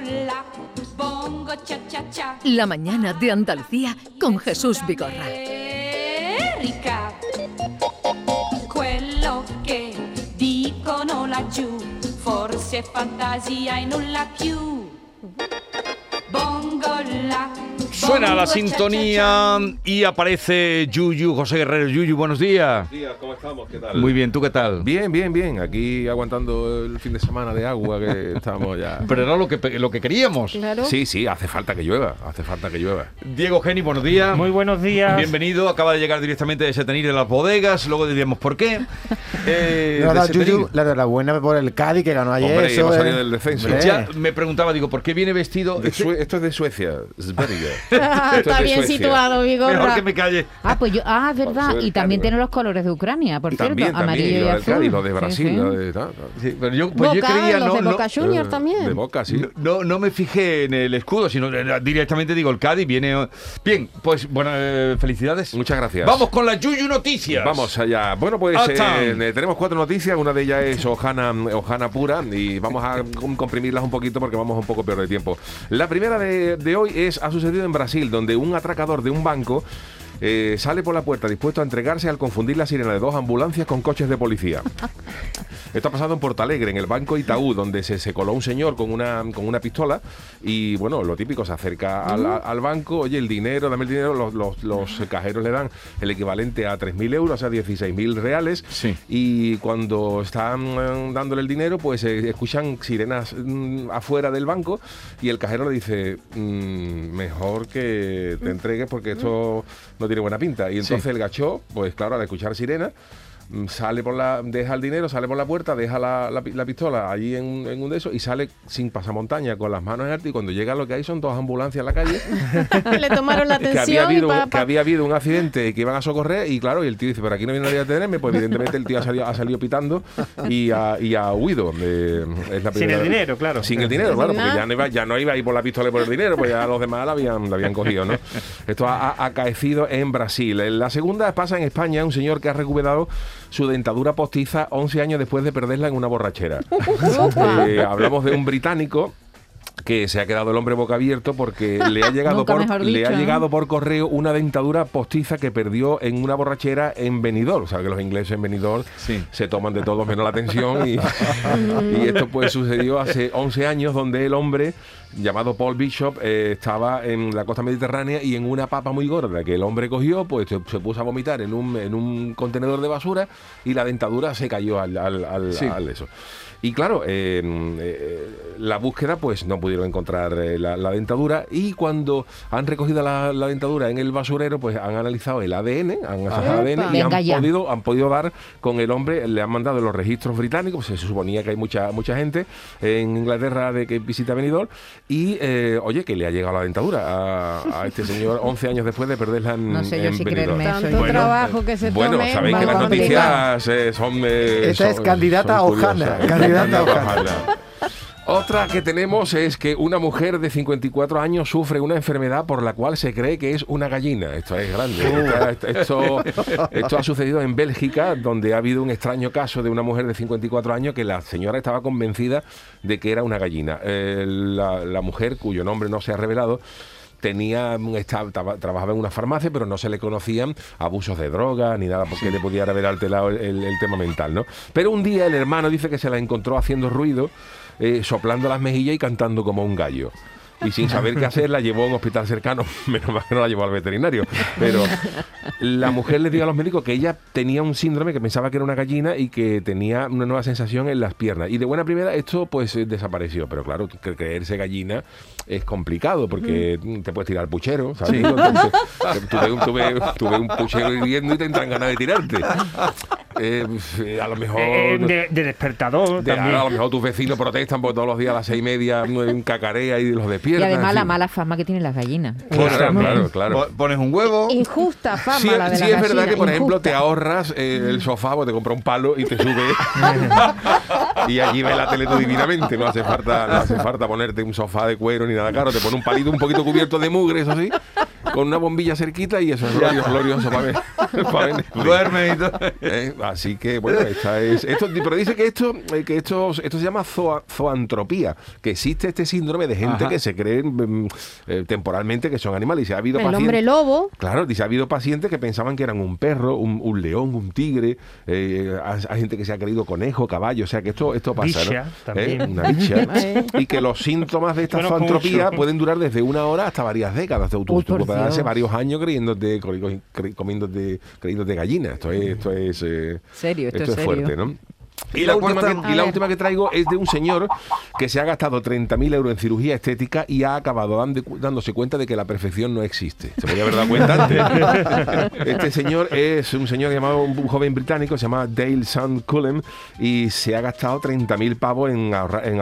la, bongo cha cha cha. La mañana de Andalucía con Jesús Vigorra. Erika, quello che dicono laggiù, forse fantasia e nulla più. Bongo la. Suena la sintonía y aparece Yuyu, José Guerrero. Yuyu, buenos días. días, ¿cómo estamos? ¿Qué tal? Muy bien, ¿tú qué tal? Bien, bien, bien. Aquí aguantando el fin de semana de agua que estamos ya. Pero era lo que, pe- lo que queríamos. Sí, sí, hace falta que llueva, hace falta que llueva. Diego Geni, buenos días. Muy buenos días. Bienvenido, acaba de llegar directamente de Setenir de las bodegas, luego diríamos por qué. Eh, Le ha de. Yuyu la enhorabuena por el Cádiz que ganó ayer. Hombre, eso es- salido del descenso. Hombre. Ya me preguntaba, digo, ¿por qué viene vestido? Este- esto es de Suecia, Sverige. Ah, está bien Suecia. situado, Mejor Vigorra. que me calle. Ah, pues yo, ah, es verdad. Y también tiene los colores de Ucrania, por cierto, También, amarillo y azul. Cádiz, lo de Brasil, sí. lo de tal, tal. Sí, pero yo, pues yo Boca, creía, los no, de no- Boca Juniors Eh, también. De Boca, sí. No, no, no me fijé en el escudo, sino eh, directamente digo el Cádiz viene. Bien, pues bueno, eh, felicidades. Muchas gracias. Vamos con la Yuyu Noticias. Vamos allá. Bueno, pues eh, eh, tenemos cuatro noticias. Una de ellas es Ojana, Ojana pura y vamos a com- comprimirlas un poquito porque vamos un poco peor de tiempo. La primera de, de hoy es ha sucedido en Brasil, donde un atracador de un banco eh, sale por la puerta dispuesto a entregarse al confundir la sirena de dos ambulancias con coches de policía. Esto ha pasado en Portalegre, en el Banco Itaú, donde se, se coló un señor con una, con una pistola y, bueno, lo típico, se acerca al, al banco, oye, el dinero, dame el dinero, los, los- los cajeros le dan el equivalente a 3.000 euros, o sea, 16.000 reales. Sí. Y cuando están eh, dándole el dinero, pues eh, escuchan sirenas mm, afuera del banco y el cajero le dice, "Mm, mejor que te entregues porque esto no tiene buena pinta. Y entonces el gachó, pues claro, al escuchar sirenas, mm, sale por la deja el dinero sale por la puerta deja la, la pi- la pistola allí en, un- en un de esos y sale sin pasamontaña con las manos en alto y cuando llega lo que hay son dos ambulancias en la calle Le tomaron la que había, atención y habido, pa- que había habido un accidente que iban a socorrer y claro, y el tío dice, pero aquí no viene nadie a detenerme, pues evidentemente el tío ha salido, ha salido pitando y ha, y ha huido. Eh, es la Sin el dinero, claro. Sin el dinero, claro, porque ya no, iba, ya no iba a ir por la pistola y por el dinero, pues ya los demás la habían, la habían cogido, ¿no? Esto ha, ha acaecido en Brasil. En La segunda pasa en España, un señor que ha recuperado su dentadura postiza 11 años después de perderla en una borrachera. Eh, hablamos de un británico que se ha quedado el hombre boca abierto porque le ha llegado por le ha llegado por correo una dentadura postiza que perdió en una borrachera en Benidorm. O sea, que los ingleses en Benidorm Sí. se toman de todo menos la atención y, y esto pues sucedió hace 11 años donde el hombre llamado Paul Bishop eh, estaba en la costa mediterránea y en una papa muy gorda que el hombre cogió, pues se, se puso a vomitar en un, en un contenedor de basura y la dentadura se cayó al, al- al- Sí. al eso. Y claro, eh, eh, la búsqueda, pues no pudieron encontrar eh, la, la dentadura. Y cuando han recogido la, la dentadura en el basurero, pues han analizado el ADN, han analizado el ADN y han ya. podido, han podido dar con el hombre, le han mandado los registros británicos. Se suponía que hay mucha mucha gente en Inglaterra de que visita Benidorm. Y eh, oye, que le ha llegado la dentadura a, a este señor 11 años después de perderla en, No sé yo en si Benidorm. creerme. Tanto Bueno, trabajo que se Bueno, tome. sabéis que las noticias eh, son. eh, Esta es son- candidata son a Ojana, candidata a Ojana. Otra que tenemos es que una mujer de 54 años sufre una enfermedad por la cual se cree que es una gallina. Esto es grande. Esto, esto- esto ha sucedido en Bélgica, donde ha habido un extraño caso de una mujer de 54 años que la señora estaba convencida de que era una gallina. Eh, la, la mujer, cuyo nombre no se ha revelado, tenía estaba- traba- trabajaba en una farmacia pero no se le conocían abusos de droga ni nada porque le pudiera haber alterado el, el- el tema mental no pero un día el hermano dice que se la encontró haciendo ruido eh, soplando las mejillas y cantando como un gallo y sin saber qué hacer la llevó a un hospital cercano. Menos mal que no la llevó al veterinario. Pero la mujer le dijo a los médicos que ella tenía un síndrome que pensaba que era una gallina y que tenía una nueva sensación en las piernas. Y de buena primera esto pues eh, desapareció. Pero claro cre- creerse gallina es complicado porque te puedes tirar puchero ¿sabes? Entonces, ves- tú ves un puchero hirviendo y te entran ganas de tirarte Eh, eh, a lo mejor Eh, de, de despertador de- también. a lo mejor tus vecinos protestan porque todos los días a las seis y media en cacarea y los Y despiertan además en la mala fama que tienen las gallinas. Claro, claro, claro. Po- Pones un huevo. Injusta fama Sí, la de sí la es verdad que, por ejemplo, te ahorras eh, el sofá, pues te compras un palo y te subes y allí ves la tele tú divinamente. No hace falta no hace falta ponerte un sofá de cuero ni nada caro. Te pone un palito un poquito cubierto de mugre, eso sí, con una bombilla cerquita y eso es glorioso, glorioso para ver. para ver Netflix. Duerme y todo. Eh, así que bueno, esta es esto, pero dice que esto eh, que esto, esto se llama zoa- zoantropía, que existe este síndrome de gente Ajá. que se creen mm, eh, temporalmente que son animales. Y se ha habido El pacientes- hombre lobo. Claro, dice, ha habido pacientes que pensaban que eran un perro, un, un león, un tigre, eh, hay, hay gente que se ha creído conejo, caballo, o sea que esto, esto pasa, Bicha, ¿no? también. ¿Eh? Una bicha. Y que los síntomas de esta Conozco zoantropía pueden durar desde una hora hasta varias décadas. Tú, tú- Hace varios años creyéndote, cre- cre- comiéndote, creyéndote gallina. Esto es, esto es, eh, Serio, esto es serio. fuerte, ¿no? Y, la, última que, y la A ver. última que traigo es de un señor que se ha gastado 30.000 euros en cirugía estética y ha acabado dando- dándose cuenta de que la perfección no existe. Se podría haber dado cuenta antes. Este señor es un señor llamado, un joven británico, se llama Dale San Cullen y se ha gastado 30.000 pavos en, ahorra- en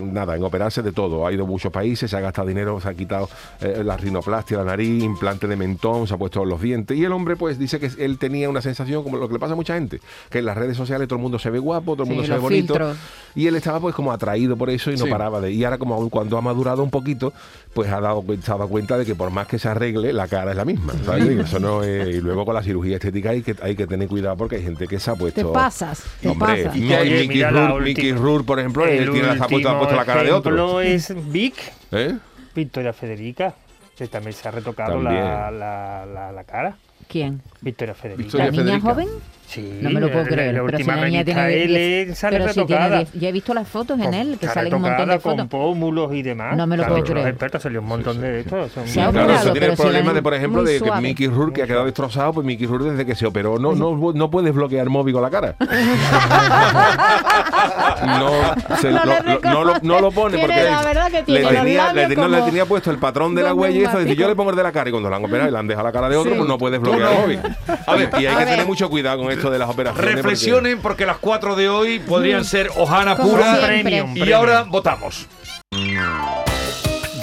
en nada, en operarse de todo. Ha ido a muchos países, se ha gastado dinero, se ha quitado eh, la rinoplastia, la nariz, implante de mentón, se ha puesto los dientes. Y el hombre, pues, dice que él tenía una sensación como lo que le pasa a mucha gente, que en las redes sociales todo el mundo se ve guapo, todo el Sí, mundo se ve bonito. filtros. Y él estaba pues como atraído por eso y no Sí. paraba de. Y ahora como aún cuando ha madurado un poquito, pues ha dado, se ha dado cuenta de que por más que se arregle, la cara es la misma. ¿sabes? Y Eso no es- y luego con la cirugía estética hay que, hay que tener cuidado porque hay gente que se ha puesto. Te pasas, te Hombre, pasas. Mi- Oye, Mickey, la Rourke, Mickey Rourke, por ejemplo, él tiene, se ha puesto, ha puesto la cara de otro. ejemplo es Vic, ¿Eh? Victoria Federica, que también se ha retocado la, la, la, la cara. ¿Quién? Victoria Federica. Victoria ¿La niña Federica. joven? Sí, No me lo puedo la- creer. La, pero si última la niña tiene L diez- sale pero si tiene retocada. diez- ya he visto las fotos en Con- él, que salen un montón de retocada fotos. Con pómulos y demás. No me lo Claro, puedo los creer. expertos salió un montón de esto. son- Claro, operado, eso tiene el problema de, por ejemplo, de que. Mickey Rourke que ha quedado destrozado, pues Mickey Rourke desde que se operó no, no, no puedes bloquear móvil con la cara. no, se- No lo, le lo- no, lo, no lo pone porque la verdad que le tiene los tenía, le, tenía- le como tenía puesto el patrón de la huella y eso, yo le pongo el de la cara y cuando la han operado y le han dejado la cara de otro, Sí. pues no puedes bloquear móvil. A ver, y hay que tener mucho cuidado con esto de las operaciones. porque- Reflexionen porque las cuatro de hoy podrían ser hojana Como pura. Premium, Y premium. ahora votamos.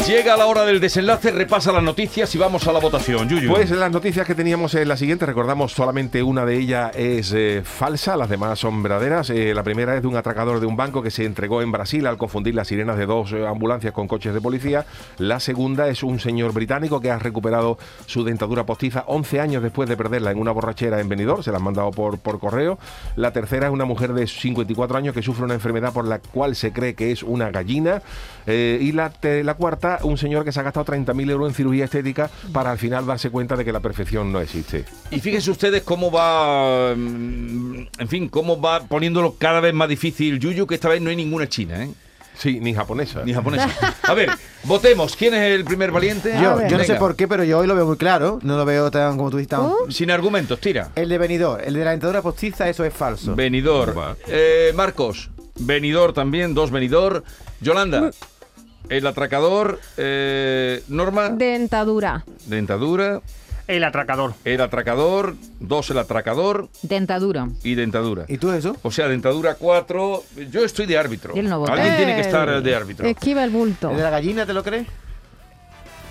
Llega la hora del desenlace, repasa las noticias y vamos a la votación. Yuyu. Pues las noticias que teníamos en la siguiente, recordamos solamente una de ellas es eh, falsa, las demás son verdaderas. Eh, la primera es de un atracador de un banco que se entregó en Brasil al confundir las sirenas de dos eh, ambulancias con coches de policía. La segunda es un señor británico que ha recuperado su dentadura postiza 11 años después de perderla en una borrachera en Benidorm, se la han mandado por, correo. La tercera es una mujer de 54 años que sufre una enfermedad por la cual se cree que es una gallina. Y la, la cuarta, un señor que se ha gastado 30.000 euros en cirugía estética para al final darse cuenta de que la perfección no existe. Y fíjense ustedes cómo va, mm, en fin, cómo va poniéndolo cada vez más difícil Yuyu, que esta vez no hay ninguna china, ¿eh? Sí, ni japonesa. Ni japonesa. A ver, votemos. ¿Quién es el primer valiente? Yo, ver. yo no sé por qué, pero yo hoy lo veo muy claro. No lo veo tan como tú dices. ¿Oh? Sin argumentos, tira. El de venidor, el de la dentadura postiza, eso es falso. Venidor. Eh, Marcos, venidor también, dos venidor. Yolanda, el atracador. eh, Norma, Dentadura. dentadura. El atracador. El atracador, dos el atracador Dentadura. y dentadura. ¿Y tú eso? O sea, dentadura cuatro. Yo estoy de árbitro. Y él no vota. Alguien tiene que Eh, estar de árbitro. Esquiva el bulto. ¿El de la gallina te lo crees?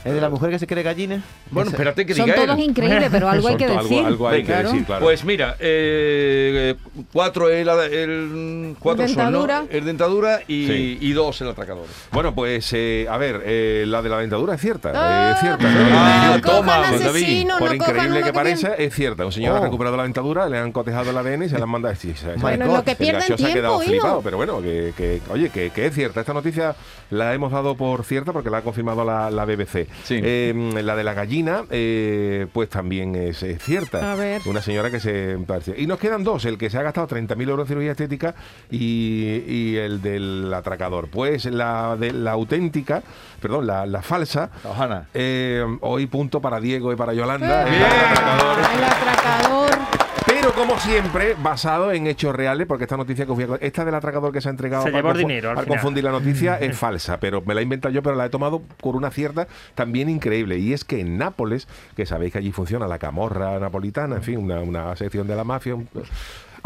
¿El de la mujer que se cree gallina? Bueno, espérate que Son diga todos él. increíbles, pero algo hay que decir. Algo, hay que Venga. decir, claro. Pues mira, eh, cuatro el, el cuatro son, ¿no? Dentadura. El dentadura y, Sí. y dos el atracador. Bueno, pues eh, a ver, eh, la de la dentadura es cierta. Ah, eh, es cierta. Ah, toma, David, asesinos, Por no increíble que parezca, es cierta. Un señor ha Oh. recuperado la dentadura, le han cotejado el ADN y se la han mandado. Sí, Bueno, lo que El pierden gaseoso ha quedado tiempo, flipado, pero bueno, que, que- oye, que, que es cierta. Esta noticia la hemos dado por cierta porque la ha confirmado la, la BBC. Sí. Eh, la de la gallina, eh, pues también es, es cierta. A ver. Una señora que se... Y nos quedan dos, el que se ha gastado 30.000 euros en cirugía estética y, y el del atracador. Pues la de la auténtica, perdón, la, la falsa, Ojana. eh, hoy punto para Diego y para Yolanda. Bien. El atracador. El atracador. Como siempre, basado en hechos reales, porque esta noticia que os voy a esta del atracador que se ha entregado Se llevó dinero al confundir la noticia es falsa, pero me la he inventado yo, pero la he tomado con una cierta también increíble. Y es que en Nápoles, que sabéis que allí funciona la camorra napolitana, en fin, una, una sección de la mafia. un-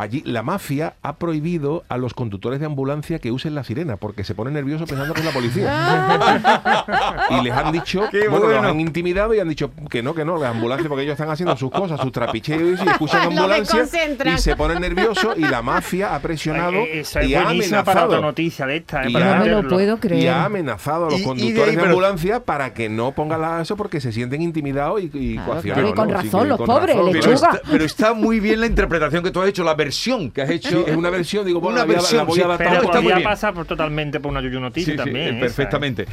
allí la mafia ha prohibido a los conductores de ambulancia que usen la sirena porque se ponen nerviosos pensando que es la policía. y les han dicho, Qué bueno, los bueno. han intimidado y han dicho que no, que no, las ambulancias porque ellos están haciendo sus cosas, sus trapicheos y escuchan No ambulancia y se ponen nerviosos y la mafia ha presionado Eh, es y ha amenazado. noticia de esta. eh, Y para No me lo puedo Y creer. ha amenazado a los Y- y de conductores ahí, de, pero- ambulancia para que no pongan la eso porque se sienten intimidados y, y Claro, coaccionados, claro, y con ¿no? razón, los con pobres, razón. Pero está, pero está muy bien la interpretación que tú has hecho, la versión que has hecho. Sí, es una versión, digo, bueno, Una la voy a- la versión, voy a sí, adaptar. Pero podría pasar por, totalmente por una Yuyu noticia sí, también. eh, esa, ¿eh? perfectamente.